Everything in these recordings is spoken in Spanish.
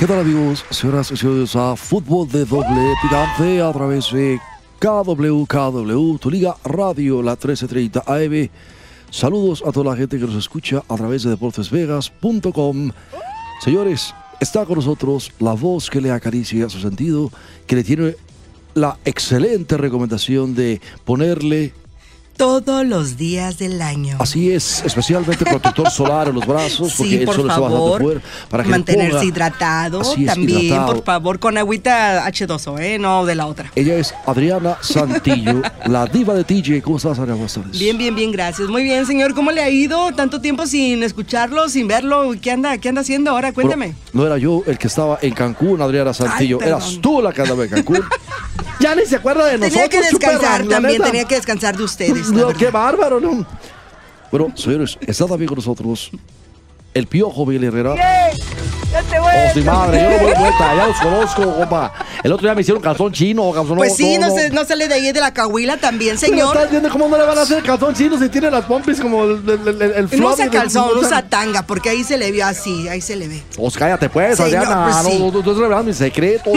¿Qué tal amigos, señoras y señores a Fútbol de Doble Picante a través de KW, KW, tu liga radio, la 1330 AM. Saludos a toda la gente que nos escucha a través de deportesvegas.com. Señores, está con nosotros la voz que le acaricia su sentido, que le tiene la excelente recomendación de ponerle todos los días del año. Así es, especialmente protector solar en los brazos, porque Sí, por sol está bastante favor, fuerte. Para que mantenerse ponga- hidratado. Así es, También, hidratado. por favor, con agüita H2O, ¿eh? No de la otra. Ella es Adriana Santillo, la diva de TJ. ¿Cómo estás, Adriana? Buenas tardes. Bien, bien, bien, gracias. Muy bien, señor. ¿Cómo le ha ido? Tanto tiempo sin escucharlo, sin verlo. ¿Qué anda, qué anda haciendo ahora? Cuéntame. no era yo el que estaba en Cancún, Adriana Santillo. Ay. Eras tú la que andaba en Cancún. ya ni se acuerda de nosotros. Tenía que descansar también, tenía que descansar de ustedes. No, qué bárbaro, ¿no? Bueno, señores, está también con nosotros el Piojo Miguel Herrera. Oh, sí, madre, yo no voy vuelta, ya los conozco, compa. El otro día me hicieron calzón chino, calzón Pues sí, no, no, Se, no sale de ahí de la cahuila también, señor. ¿Estás viendo cómo no le van a hacer calzón chino si tiene las pompis como el, el, el, el No usa calzón, no usa tanga, porque ahí se le vio así, ahí se le ve. Pues cállate pues, Señor, Adriana. pues sí. no, no, no, estás revelando mis secretos.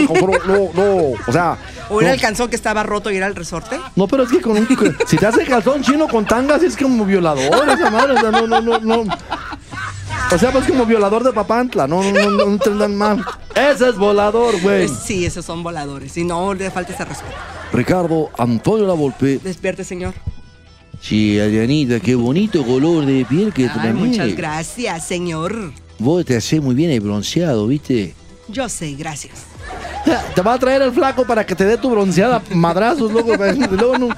No, no, o sea. ¿O era no, el calzón que estaba roto y era el resorte? no, pero es que con un. si te hace calzón chino con tangas es como violador, esa madre. O sea, no, no, no, no. O sea, pues como violador de papantla. No, no, no, no, no entendan mal. Ese es volador, güey. Pues sí, esos son voladores. Y no le falta ese respeto. Ricardo Antonio Lavolpe. Despierte, señor. Sí, Adrianita, qué bonito color de piel que Ay, tenés. muchas gracias, señor. Vos te hacés muy bien el bronceado, ¿viste? Yo sé, gracias. Te va a traer el flaco para que te dé tu bronceada madrazos, loco. Luego no-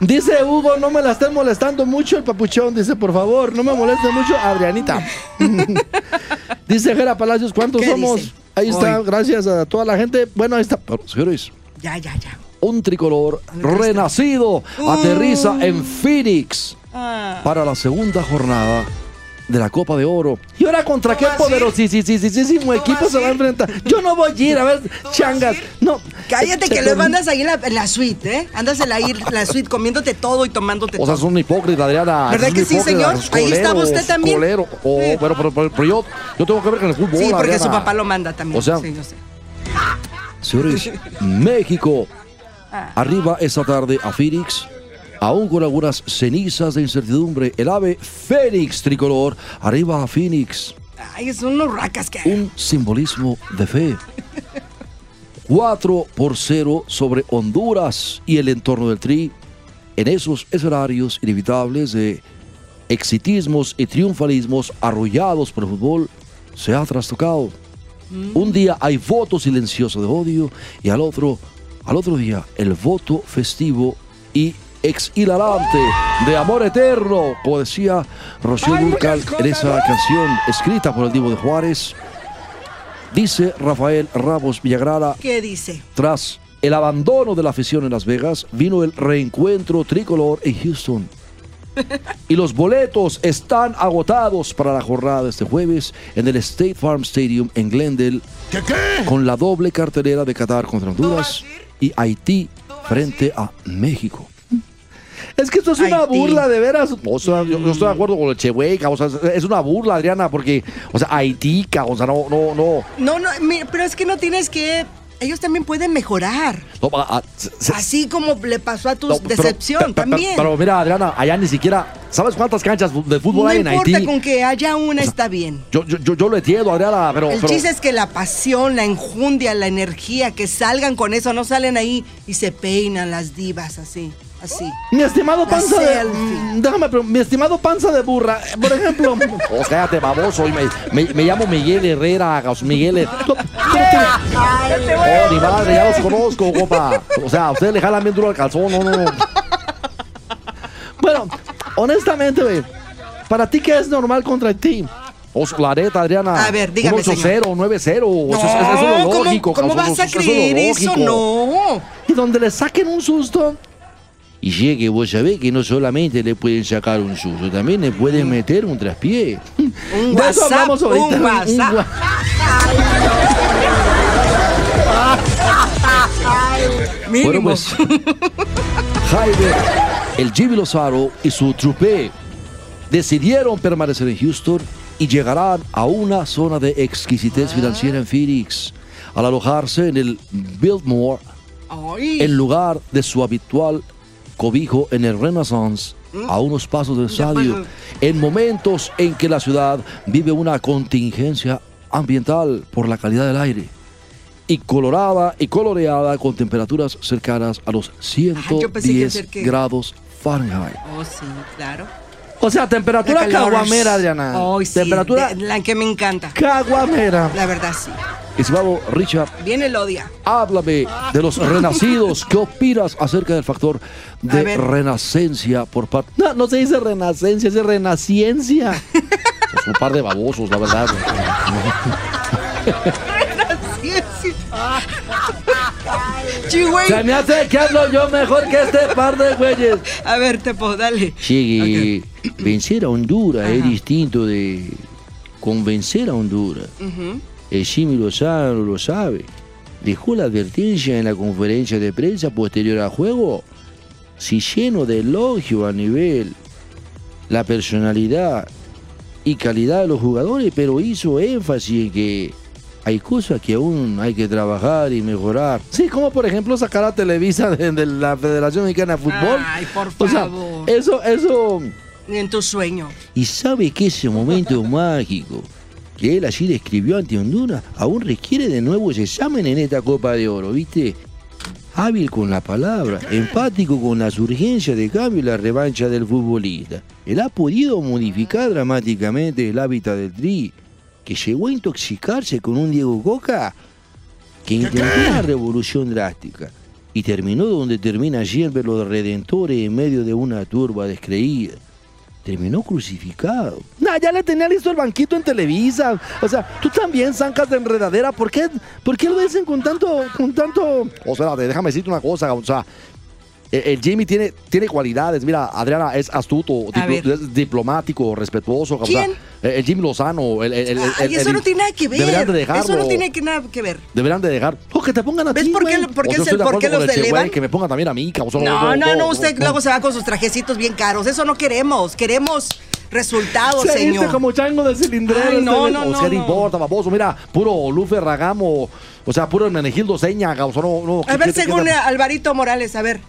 Dice Hugo, no me la estén molestando mucho el papuchón. Dice, por favor, no me moleste mucho, Adrianita. dice Jera Palacios, ¿cuántos ¿Qué somos? dice? Ahí está, Hoy. gracias a toda la gente. Bueno, ahí está. Ya, ya, ya. un tricolor renacido Uh. aterriza en Phoenix Ah, para la segunda jornada de la Copa de Oro. ¿Y ahora contra qué poderosísimo equipo se va a enfrentar? Yo no voy a ir, a ver, changas. No. cállate que luego andas ahí en la, suite, ¿eh? Andas en la, la suite comiéndote todo y tomándote O sea, es todo. un hipócrita, Adriana. ¿Verdad que sí, señor? Ahí estaba usted también. pero, pero, yo, yo tengo que ver con el fútbol. Sí, porque su papá lo manda también. O sea. Señores, México Ah. arriba esta tarde a Phoenix. Aún con algunas cenizas de incertidumbre, el ave Fénix tricolor arriba a Phoenix. Ay, son unos racas que... Un simbolismo de fe. 4 por 0 sobre Honduras y el entorno del Tri. En esos escenarios inevitables de exitismos y triunfalismos arrollados por el fútbol, se ha trastocado. Un día hay voto silencioso de odio y al otro, al otro día el voto festivo y exhilarante de amor eterno, como decía Rocío Durcal en esa canción escrita por el Divo de Juárez. Dice Rafael Ramos Villagrara, ¿Qué dice? tras el abandono de la afición en Las Vegas, vino el reencuentro tricolor en Houston. Y los boletos están agotados para la jornada de este jueves en el State Farm Stadium en Glendale, con la doble cartelera de Qatar contra Honduras y Haití frente a México. Es que esto es una Haití. burla, de veras. O sea, yo, yo estoy de acuerdo con el Chehueca, o sea, es una burla, Adriana, porque, o sea, Haití, o sea, no, no, no. No, no, mira, pero es que no tienes que... Ellos también pueden mejorar. no, ah, ah, se- Así como le pasó a tu No, decepción pero- también. Pero, mira, Adriana, allá ni siquiera. ¿Sabes cuántas canchas de fútbol no hay en importa Haití? con que haya una está bien. Yo, yo, yo, yo lo entiendo, Adriana, pero. El pero- chiste es que la pasión, la enjundia, la energía, que salgan con eso, no salen ahí y se peinan las divas así, así. Mi estimado La panza de. selfie. mm, Déjame, pero mi estimado panza de burra, por ejemplo. oh, cállate, baboso. y Me, me, me llamo Miguel Herrera, Gas- Miguel. Her-. Oh, ni madre, ya los conozco, copa. O sea, a ustedes le jalan bien duro al calzón, no, no, no. Bueno, honestamente, güey, ¿para ti qué es normal contra ti? O sea, la neta, Adriana. A ver, dígame, Un 8-0, 9-0. Eso, es- eso es lo ¿cómo- lógico. ¿Cómo, cabrón, vas a eso es lo creer eso? No. Y donde le saquen un susto. Y llegue, vos sabés que no solamente le pueden sacar un susto, también le pueden meter un traspié. Un De eso hablamos ahorita. un WhatsApp. Mínimo. Bueno, pues. Jaime, el Jimmy Lozaro y su trupe decidieron permanecer en Houston y llegarán a una zona de exquisitez financiera en Phoenix. Al alojarse en el Biltmore, en lugar de su habitual cobijo en el Renaissance, a unos pasos del estadio, en momentos en que la ciudad vive una contingencia ambiental por la calidad del aire y colorada y coloreada con temperaturas cercanas a los yo pensé que iba a 110 ser que- grados Fahrenheit. Oh, sí, claro. O sea, temperatura caguamera, Adriana. Ay, sí, temperatura de- la que me encanta. caguamera. La verdad, sí. Estimado Richard, Viene el odia. Háblame de los renacidos. ¿Qué opinas acerca del factor de renacencia por parte... No, no se dice renacencia, se renaciencia. Pues un par de babosos, la verdad. Sí, sí. Chihuahua. Se me hace que hablo yo mejor que este par de güeyes. A ver, Tepo, dale. Llegue, vencer a Honduras es distinto de convencer a Honduras. Ujú. El Jimmy Lozano lo sabe. Dejó la advertencia en la conferencia de prensa posterior al juego. Si lleno de elogio a nivel, la personalidad y calidad de los jugadores, pero hizo énfasis en que hay cosas que aún hay que trabajar y mejorar. Sí, como por ejemplo sacar a Televisa de, de la Federación Mexicana de Fútbol. Ay, por O sea, favor. eso, eso... Ni en tu sueño. Y sabe que ese momento mágico que él así describió ante Honduras aún requiere de nuevos exámenes en esta Copa de Oro, ¿viste? Hábil con la palabra, empático con las urgencias de cambio y la revancha del futbolista. Él ha podido modificar dramáticamente el hábitat del Tri, que llegó a intoxicarse con un Diego Coca que intentó una revolución drástica y terminó donde termina siempre los redentores en medio de una turba descreída terminó crucificado. Nah, ya le tenía listo el banquito en Televisa. O sea, tú también zancas de enredadera. ¿Por qué, ¿Por qué lo dicen con tanto, con tanto? O sea, déjame decirte una cosa. O sea, el, el Jimmy tiene, tiene cualidades. Mira, Adriana es astuto, diplo- es diplomático, respetuoso. o sea, ¿Quién? el, el Jimmy Lozano. El, el- el- Ay, el- eso el- no tiene nada que ver. Deberían de dejarlo. Eso no tiene que nada que ver. Deberían de dejar. O que te pongan a ¿Ves ti, por qué por qué O estoy de por qué los el elevan? Que me pongan también a mí, cabrón. No, no, no, usted luego se va con sus trajecitos bien caros. Eso no queremos. Queremos resultados, Se viste señor. como chango de cilindrero. Ay, este no, güey. no, O no, sea, no no. importa, baboso. Mira, puro Lufe Ragamo. O sea, puro Menegildo Seña, cabrón. No, no, A ¿qué- ver, según Alvarito Morales, a ver.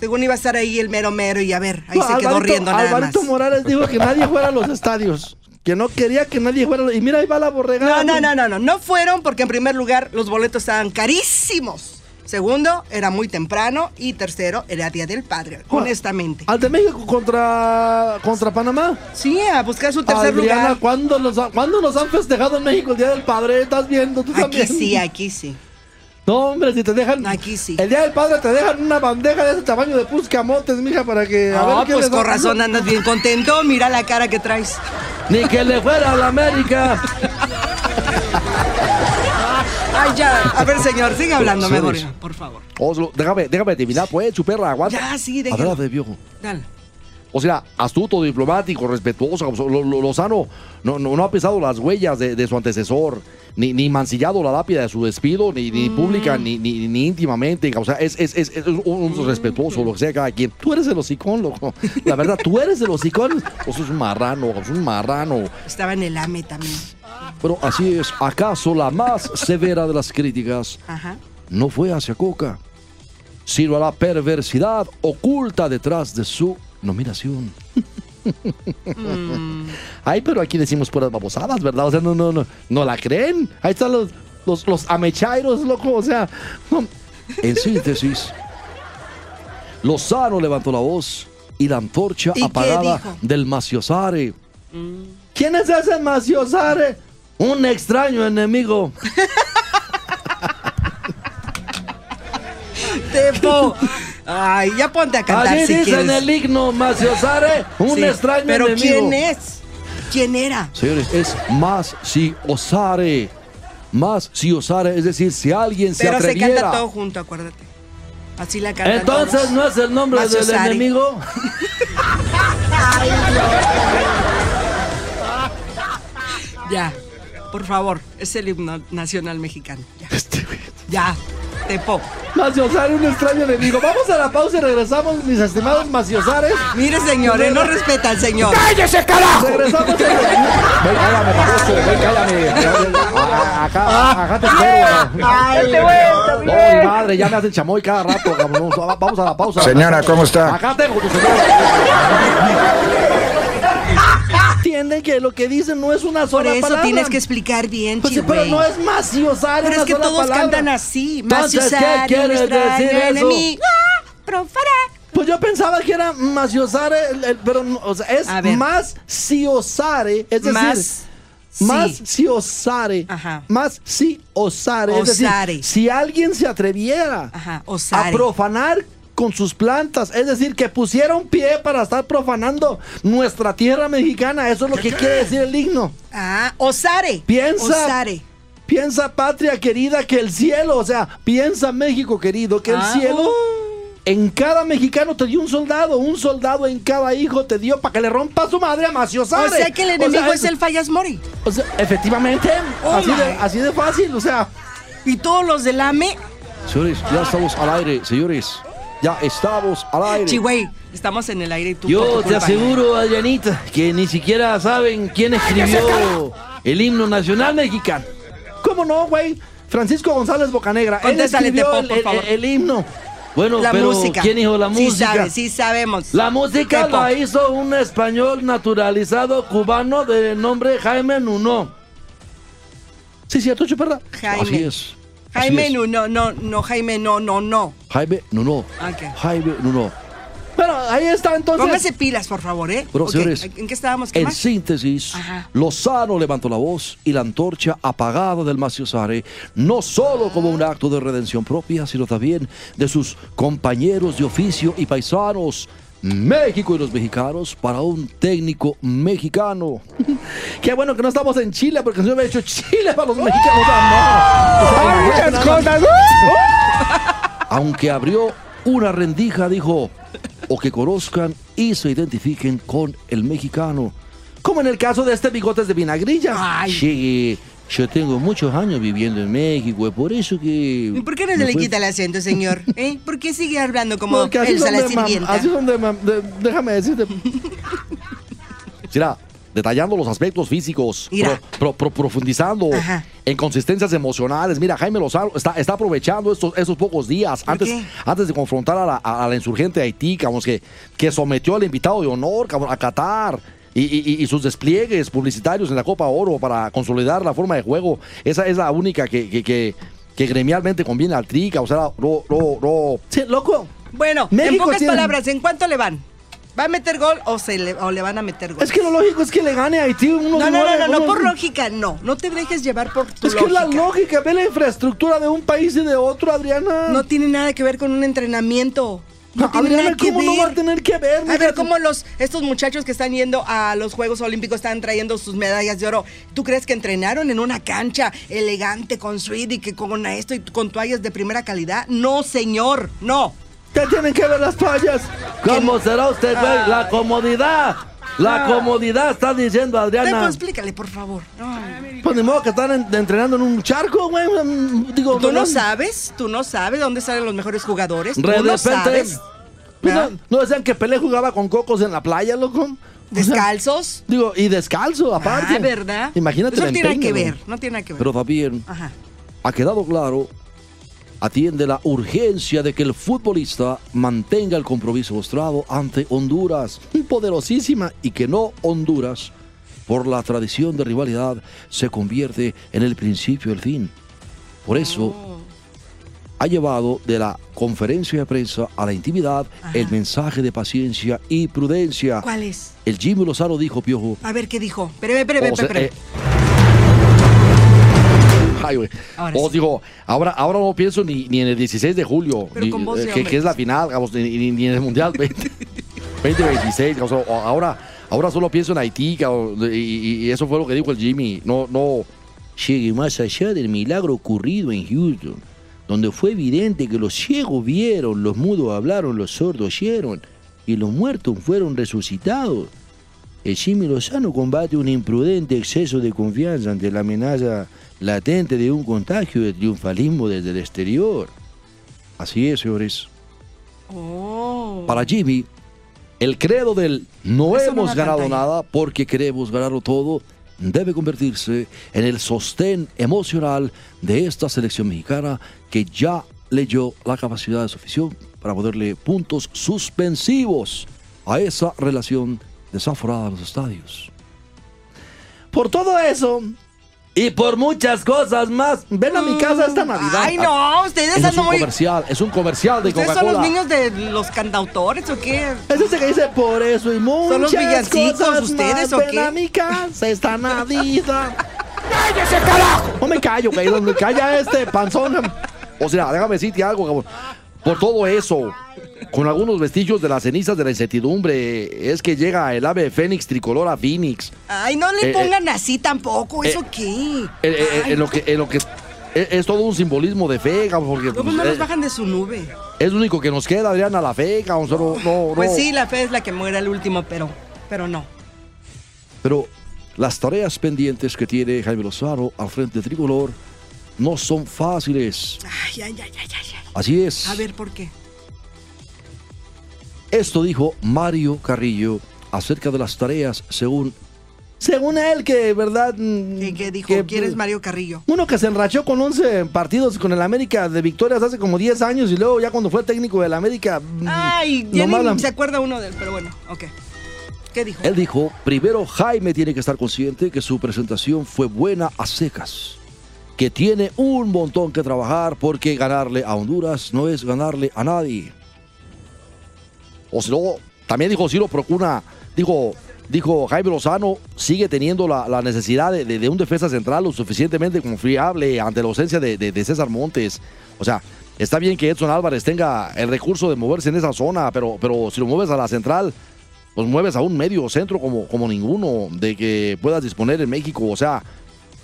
Según iba a estar ahí el mero mero y a ver, ahí No, se quedó riendo nada Alvarito más. Morales dijo que nadie fuera a los estadios. Que no quería que nadie fuera. los- Y mira, ahí va la borregada. No, no, no, no, no. No fueron porque en primer lugar los boletos estaban carísimos. Segundo, era muy temprano. Y tercero, era Día del Padre, honestamente. Al de México contra, contra Panamá. Sí, a buscar su tercer Adriana, lugar. ¿cuándo nos, ha- ¿cuándo nos han festejado en México el Día del Padre? ¿Estás viendo? ¿Tú Aquí también? sí, aquí sí. No, hombre, si te dejan. Aquí sí. El Día del Padre te dejan una bandeja de ese tamaño de puscamotes, mija, para que. a No, ver qué pues con razón andas bien contento. Mira la cara que traes. Ni que le fuera a la América. Ay, ya. A ver, señor, sigue hablando mejor, por favor. Oslo, déjame, déjame terminar, pues, su perra, aguanta. Ya, sí, déjalo. Adelante, viejo. Dale. O sea, astuto, diplomático, respetuoso. Lo- lo- Lozano no, no, no ha pisado las huellas de, de su antecesor, ni, ni mancillado la lápida de su despido, ni, Mm. pública, ni, ni, ni íntimamente. O sea, es, es, es, es un, un respetuoso, lo que sea cada quien. Tú eres el hocicón, loco. La verdad, tú eres el hocicón. O sea, es un marrano, es un marrano. Estaba en el AME también. Pero así es. ¿Acaso la más severa de las críticas Ajá. no fue hacia Coca, sino a la perversidad oculta detrás de su nominación. Mm. Ay, pero aquí decimos puras babosadas, ¿verdad? O sea, no, no, no, no la creen. Ahí están los, los, los amechairos, loco. O sea, en síntesis, Lozano levantó la voz y la antorcha apagada del Maciosare. Mm. ¿Quién es ese Maciosare? Un extraño enemigo. Tepo. Ay, ya ponte a cantar Allí si dice en quieres. el himno Maciosare, un Sí, extraño Pero enemigo. ¿quién es? ¿Quién era? Señores, es más si osare. Más si osare, es decir, si alguien se Pero se atreviera. canta todo junto, acuérdate. Así la cantan Entonces todos. no es el nombre del enemigo. Ya, por favor, es el himno nacional mexicano. Ya, Este ya, Tepo. Maciosare, un extraño enemigo. Vamos a la pausa y regresamos, mis estimados Maciosares. Mire, señores, no respeta al señor. ¡Cállese, carajo! Regresamos. Ven, cállame, baboso, ven, cállame. Acá, acá te espero. Ay, madre, ya me hacen chamoy cada rato. Vamos a la pausa. Señora, ¿cómo está? Acá tengo tu señora. Entienden que lo que dicen no es una Por sola eso palabra. tienes que explicar bien, Pues pero no es Maciosare. Pero es que todos palabra. cantan así. Entonces, ¿qué quieres decir eso? enemigo. Ah. Pues yo pensaba que era Maciosare, el- el- pero o sea, es más Ciosare, es decir, Más. más sí. Ciosare, Ajá. más Ciosare, es decir, Osare. si alguien se atreviera Ajá, a osare. profanar con sus plantas, es decir, que pusiera un pie para estar profanando nuestra tierra mexicana, eso es lo que quiere decir el himno. Ah, osare. Piensa. Osare. Piensa, patria querida, que el cielo, o sea, piensa, México querido, que el Ah, cielo uh. en cada mexicano te dio un soldado, un soldado en cada hijo te dio para que le rompa su madre a Maciosare. O sea que el O enemigo sea, es el Fallas Mori. o sea, efectivamente, Oh, así, de, así de fácil, o sea. Y todos los del AME. Señores, ya estamos al aire, señores. Ya estamos al aire. Chihuey, estamos en el aire y tú Yo te aseguro, Adrianita, que ni siquiera saben quién escribió el himno nacional mexicano. ¿Cómo no, güey? Francisco González Bocanegra. Él escribió Tepo, el, por el- el himno. Bueno, La pero música. ¿quién dijo la Sí música? sabe, sí sabemos. La música Tepo. la hizo un español naturalizado cubano de nombre Jaime Nuno. Sí, cierto, Chuperra. Jaime. Así es. Jaime, no, no, no, no, Jaime, no, no, no. Jaime Nuno. Ok. Jaime Nuno. Bueno, ahí está entonces. Póngase pilas, por favor, ¿eh? Bueno, Ok, señores, ¿En qué estábamos? ¿Qué En más? síntesis, Ajá. Lozano levantó la voz y la antorcha apagada del Maciosare, no solo como un acto de redención propia, sino también de sus compañeros de oficio y paisanos. México y los mexicanos para un técnico mexicano. Qué bueno que no estamos en Chile, porque si no hubiera hecho Chile para los mexicanos. ¡ah, no! O sea, muchas nada más- cosas. aunque abrió una rendija, dijo, o que conozcan y se identifiquen con el mexicano. Como en el caso de este bigotes de vinagrilla. Ay. Sí, yo tengo muchos años viviendo en México, es por eso que... ¿Y por qué no se me le fue- quita el acento, señor? ¿Eh? ¿Por qué sigue hablando como Porque así son la de sirvienta? así déjame decirte. Mira, detallando los aspectos físicos, pro- pro- pro- profundizando Ajá. en consistencias emocionales. Mira, Jaime Lozano está, está aprovechando estos, estos pocos días ¿Por antes, qué? antes de confrontar a la, a la insurgente de Haití, cabrón, que, que sometió al invitado de honor, cabrón, a Qatar. Y, y- y sus despliegues publicitarios en la Copa Oro para consolidar la forma de juego. Esa es la única que, que, que- que gremialmente conviene al Trica. O sea, no, no, no. Sí, loco. Bueno, en pocas tiene- palabras, ¿en cuánto le van? ¿Va a meter gol o, se le, o le van a meter gol? Es que lo lógico es que le gane a Haití. Uno no, no, no, no, no, por lógica, no. No te dejes llevar por tu Es que lógica. la lógica, ve la infraestructura de un país y de otro, Adriana. No tiene nada que ver con un entrenamiento. No, No, tiene Adriana, nada que ¿cómo ver. no va a tener que ver? A ver, ¿cómo los, estos muchachos que están yendo a los Juegos Olímpicos están trayendo sus medallas de oro? ¿Tú crees que entrenaron en una cancha elegante con suite y que con esto y con toallas de primera calidad? No, señor, no. ¿Qué tienen que ver las toallas? ¿Cómo será usted, güey? Ay. La comodidad. La Ah. comodidad, está diciendo Adriana. explícale, por favor. Ay. Pues ni modo que están en- entrenando en un charco, güey. Mm, Digo, ¿Tú no sabes? ¿Tú no sabes dónde salen los mejores jugadores? ¿Tú De no sabes? pues, ¿Ah? no, ¿no decían que Pelé jugaba con cocos en la playa, loco? O sea, ¿Descalzos? Digo, y descalzo, aparte. Ah, ¿verdad? Imagínate Eso el no tiene nada que ver, ¿no? tiene nada que ver. Pero Ajá. ha quedado claro, atiende la urgencia de que el futbolista mantenga el compromiso mostrado ante Honduras, poderosísima, y que no Honduras, por la tradición de rivalidad, se convierte en el principio del fin. Por eso Oh. ha llevado de la conferencia de prensa a la intimidad Ajá. el mensaje de paciencia y prudencia. ¿Cuál es? El Jimmy Lozano dijo, Piojo, A ver qué dijo. Espérame, espérame, espérame. Mayo. Ahora o sí. digo, ahora, ahora no pienso ni, ni en el 16 de julio, ni- eh, que, que es la final, digamos, ni, ni- ni en el Mundial 20 2026. digamos, ahora, ahora solo pienso en Haití, y- y eso fue lo que dijo el Jimmy. No, no llegue más allá del milagro ocurrido en Houston, donde fue evidente que los ciegos vieron, los mudos hablaron, los sordos oyeron, y los muertos fueron resucitados. El Jimmy Lozano combate un imprudente exceso de confianza ante la amenaza latente de un contagio de triunfalismo desde el exterior. Así es, señores. Oh. Para Jimmy, el credo del no Eso hemos ganado nada porque queremos ganarlo todo debe convertirse en el sostén emocional de esta selección mexicana que ya leyó la capacidad de su afición para ponerle puntos suspensivos a esa relación desaforada en los estadios. Por todo eso y por muchas cosas más, ven a mi casa esta Navidad. Ay, no, ustedes Ese es un muy. comercial, es un comercial de ¿Ustedes Coca-Cola. son los niños de los cantautores o qué? Es ese que dice por eso y muchas ¿Son los villancicos cosas ustedes más. o Ven qué? a mi casa esta Navidad. ¡Cállese, carajo! No me callo, caído. Me calla este panzón. O sea, déjame decirte algo, cabrón. Por todo eso, con algunos vestigios de las cenizas de la incertidumbre, es que llega el ave fénix tricolor a Phoenix. Ay, no le Eh, pongan así tampoco. ¿Eso eh, qué? Eh, eh, Ay, en lo que, en lo que es, es todo un simbolismo de fe, cabrón, porque pues, no eh, bajan de su nube. es lo único que nos queda, Adriana, la fe, solo- no, no. Pues sí, la fe es la que muere al último, pero, pero no. Pero las tareas pendientes que tiene Jaime Lozano al frente de Tricolor no son fáciles. Ay, ay, ay, ay, ay, ay. Así es. A ver, ¿por qué? Esto dijo Mario Carrillo acerca de las tareas según... Según él, que verdad... mm, ¿Qué, qué dijo? que- ¿Quién es Mario Carrillo? Uno que se enrachó con 11 partidos con el América de victorias hace como 10 años y luego ya cuando fue técnico del América... mm, Ay, ya la- ni se acuerda uno de él, pero bueno, ok. ¿Qué dijo? Él dijo, primero Jaime tiene que estar consciente que su presentación fue buena a secas, que tiene un montón que trabajar porque ganarle a Honduras no es ganarle a nadie. O si no, también dijo Ciro Procuna, dijo, dijo Jaime Lozano, sigue teniendo la, necesidad de, de- un defensa central lo suficientemente confiable ante la ausencia de, de- de César Montes. O sea, está bien que Edson Álvarez tenga el recurso de moverse en esa zona, pero, pero si lo mueves a la central, pues mueves a un medio centro como, como ninguno de que puedas disponer en México. O sea,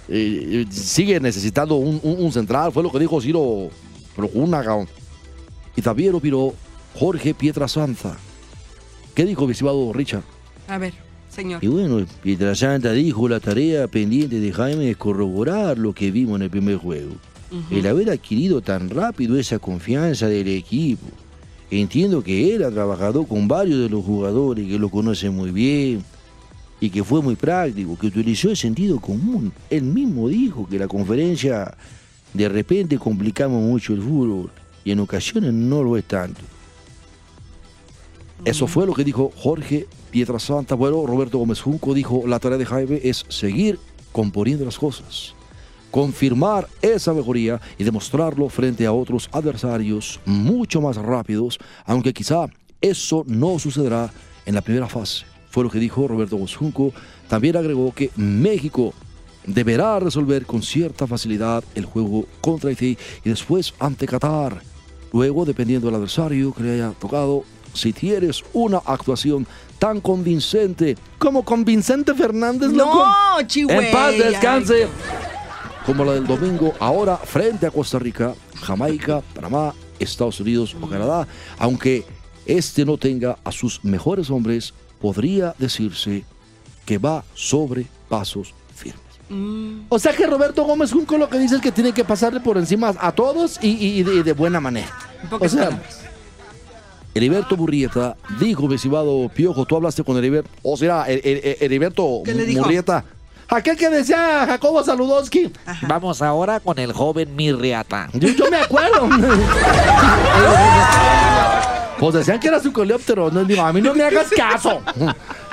eh, sigue necesitando un, un- un central, fue lo que dijo Ciro Procuna. cabrón. Y también opinó Jorge Pietrasanta. ¿Qué dijo, mi estimado Richard? A ver, señor. Y bueno, Pietrasanta dijo, la tarea pendiente de Jaime es corroborar lo que vimos en el primer juego. El haber adquirido tan rápido esa confianza del equipo. Entiendo que él ha trabajado con varios de los jugadores que lo conocen muy bien y que fue muy práctico, que utilizó el sentido común. Él mismo dijo que la conferencia de repente complicamos mucho el fútbol y en ocasiones no lo es tanto. Eso fue lo que dijo Jorge Pietrasanta. Bueno, Roberto Gómez Junco dijo, la tarea de Jaime es seguir componiendo las cosas, confirmar esa mejoría y demostrarlo frente a otros adversarios mucho más rápidos, aunque quizá eso no sucederá en la primera fase. Fue lo que dijo Roberto Gómez Junco. También agregó que México deberá resolver con cierta facilidad el juego contra Haití y después ante Qatar. Luego, dependiendo del adversario que le haya tocado, si tienes una actuación tan convincente como con Vicente Fernández, loco, No, chihuahua. en paz descanse, como la del domingo, ahora frente a Costa Rica, Jamaica, Panamá, Estados Unidos o Canadá, aunque este no tenga a sus mejores hombres, podría decirse que va sobre pasos firmes. O sea que Roberto Gómez Junco lo que dice es que tiene que pasarle por encima a todos y, y- y de, y de buena manera. O sea, palabras. Heriberto Murrieta dijo, mi estimado Piojo, tú hablaste con Heriberto, o sea, Her- Her- Heriberto ¿Qué le dijo? Murrieta. Aquel que decía Jacobo Saludowski. Vamos ahora con el joven Mirriata. Yo, yo me acuerdo. decían que era su coleóptero. No, digo, a mí no me hagas caso.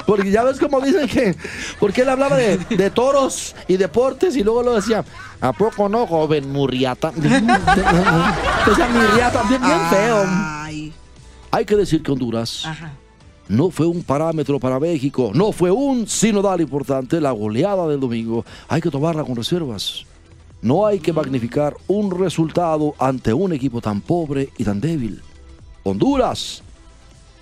Porque ya ves como dicen que. Porque él hablaba de, de toros y deportes y luego lo decía. ¿A poco no, joven Murriata? Decía Murriata, bien, bien feo. Ay, Hay que decir que Honduras ajá. no fue un parámetro para México, no fue un sinodal importante la goleada del domingo. Hay que tomarla con reservas. No hay que magnificar un resultado ante un equipo tan pobre y tan débil. Honduras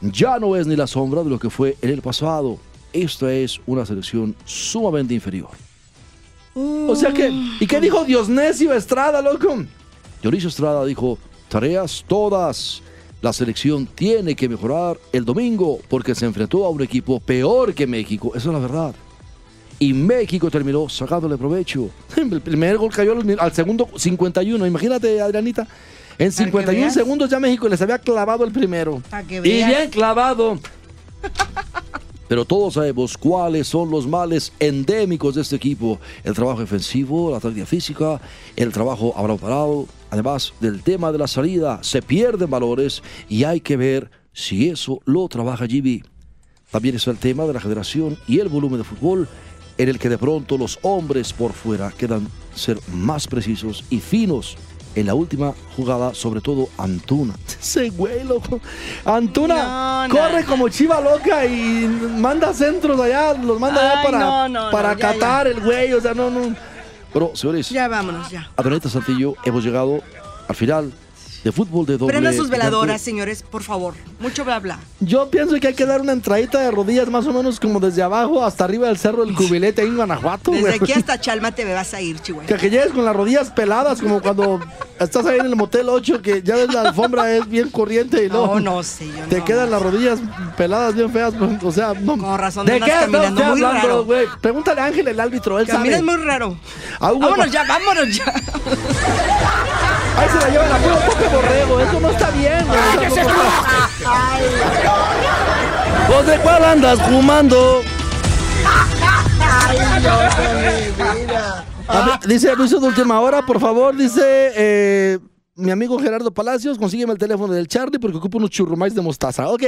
ya no es ni la sombra de lo que fue en el pasado. Esta es una selección sumamente inferior. O sea que, ¿y qué dijo Diosnesio Estrada, loco? Dionisio Estrada dijo, tareas todas. La selección tiene que mejorar el domingo porque se enfrentó a un equipo peor que México. Eso es la verdad. Y México terminó sacándole provecho. El primer gol cayó al segundo 51. Imagínate, Adrianita. En que 51 veas. segundos ya México les había clavado el primero. Que Y bien clavado. Pero todos sabemos cuáles son los males endémicos de este equipo. El trabajo defensivo, la táctica física, el trabajo balón parado. Además del tema de la salida, se pierden valores y hay que ver si eso lo trabaja GB. También está el tema de la generación y el volumen de fútbol en el que de pronto los hombres por fuera quedan ser más precisos y finos en la última jugada, sobre todo Antuna. Ese güey, loco. Antuna No, corre no. como chiva loca y manda centros allá, los manda allá para, no, para ya, el güey, o sea, no, no. Pero, señores, Ya vámonos, ya. Adonita Santillo, hemos llegado al final de fútbol de doble. Prendan sus veladoras, señores, por favor. Mucho bla bla. Yo pienso que hay que dar una entradita de rodillas más o menos como desde abajo hasta arriba del cerro del cubilete ahí en Guanajuato. Desde aquí hasta Chalma te vas a ir, Chihuahua. Que, que llegues con las rodillas peladas como cuando estás ahí en el motel 8 que ya ves la alfombra es bien corriente y No, luego no sé, yo te no. quedan las rodillas peladas bien feas. pues, O sea, no. Con razón, ¿De andas qué estás caminando muy hablando, raro. güey? Pregúntale a Ángel, el árbitro, él Caminas sabe. muy raro. Ah, Vámonos ya, vámonos ya. Ahí se la llevan a puro toque borrego. Eso no está bien, güey. O sea, no- ¿Vos de cuál andas fumando? A ver, dice aviso de última hora, por favor, dice eh, mi amigo Gerardo Palacios, consígueme el teléfono del Charlie porque ocupo unos churrumais de mostaza. Ok.